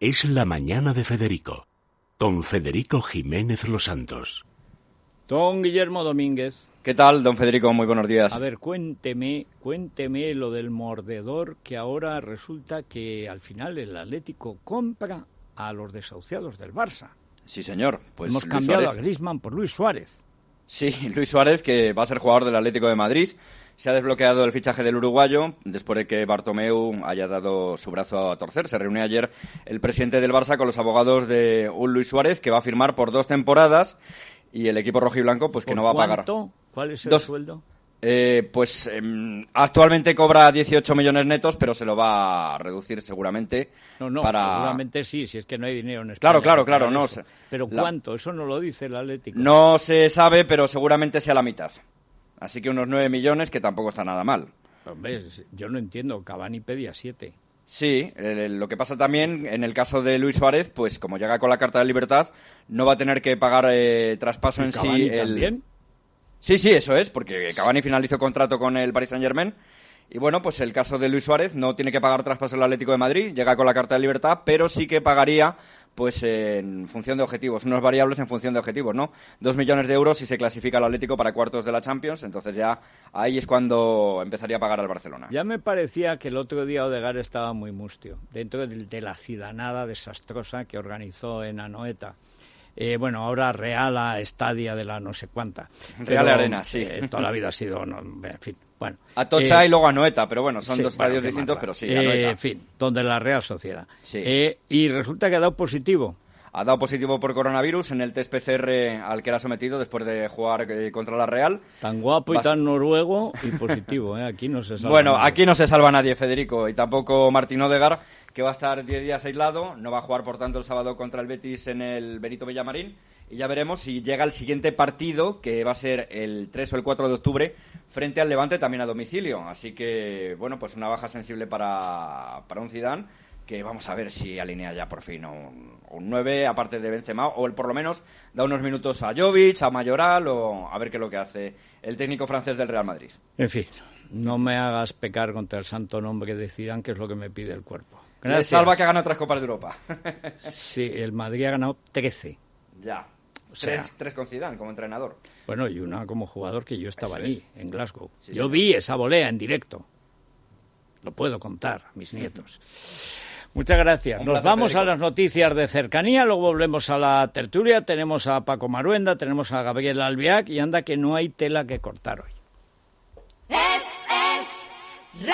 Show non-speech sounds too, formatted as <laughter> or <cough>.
es La Mañana de Federico, con Federico Jiménez Los Santos. Don Guillermo Domínguez. ¿Qué tal, don Federico? Muy buenos días. A ver, cuénteme, cuénteme lo del mordedor que ahora resulta que al final el Atlético compra a los desahuciados del Barça. Sí, señor. Pues Hemos cambiado a Griezmann por Luis Suárez. Sí, <laughs> Luis Suárez, que va a ser jugador del Atlético de Madrid. Se ha desbloqueado el fichaje del uruguayo después de que Bartomeu haya dado su brazo a torcer. Se reunió ayer el presidente del Barça con los abogados de un Luis Suárez que va a firmar por dos temporadas y el equipo rojo y blanco pues que no va a pagar. ¿Cuál es el sueldo? Eh, pues em, actualmente cobra 18 millones netos, pero se lo va a reducir seguramente. No, no, para... seguramente sí, si es que no hay dinero en España. Claro, claro, claro. No, pero ¿cuánto? Eso no lo dice el Atlético. No se sabe, pero seguramente sea la mitad. Así que unos 9 millones, que tampoco está nada mal. Hombre, yo no entiendo, Cavani pedía 7. Sí, lo que pasa también en el caso de Luis Suárez, pues como llega con la carta de libertad, no va a tener que pagar eh, traspaso en Cavani sí. También? Sí, sí, eso es, porque Cavani finalizó contrato con el Paris Saint Germain. Y bueno, pues el caso de Luis Suárez no tiene que pagar traspaso el Atlético de Madrid, llega con la carta de libertad, pero sí que pagaría pues en función de objetivos, unos variables en función de objetivos, ¿no? Dos millones de euros si se clasifica el Atlético para cuartos de la Champions, entonces ya ahí es cuando empezaría a pagar al Barcelona. Ya me parecía que el otro día Odegar estaba muy mustio, dentro de, la ciudadanada desastrosa que organizó en Anoeta. Eh, bueno, ahora Real a Estadia de la no sé cuánta. Real Arena, sí. Eh, toda la vida ha sido, en fin, bueno. A Tocha eh, y luego a Noeta, pero bueno, son dos estadios distintos, pero sí, En fin, donde la Real Sociedad. y resulta que ha dado positivo ha dado positivo por coronavirus en el test PCR al que era sometido después de jugar contra la Real. Tan guapo y tan noruego y positivo, ¿eh? Aquí no se salva Bueno, aquí no se salva nadie, Federico, y tampoco Martín Odegar, que va a estar 10 días aislado, no va a jugar por tanto el sábado contra el Betis en el Benito Villamarín y ya veremos si llega el siguiente partido, que va a ser el 3 o el 4 de octubre, frente al Levante también a domicilio. Así que, bueno, pues una baja sensible para, para un Zidane que vamos a ver si alinea ya por fin un, un 9, aparte de Benzema, o el, por lo menos da unos minutos a Jovic, a Mayoral, o a ver qué es lo que hace el técnico francés del Real Madrid. En fin, no me hagas pecar contra el santo nombre de Zidane, que es lo que me pide el cuerpo. Gracias. Salva que ha ganado otras Copas de Europa. <laughs> sí, el Madrid ha ganado 13. Ya. tres, tres, con Zidane como entrenador. Bueno, y una como jugador que yo estaba allí, en Glasgow. yo vi esa volea en directo. Lo puedo contar a mis nietos. Muchas gracias. Nos vamos a las noticias de cercanía, luego volvemos a la tertulia. Tenemos a Paco Maruenda, tenemos a Gabriel Albiac y anda que no hay tela que cortar hoy. Es, es,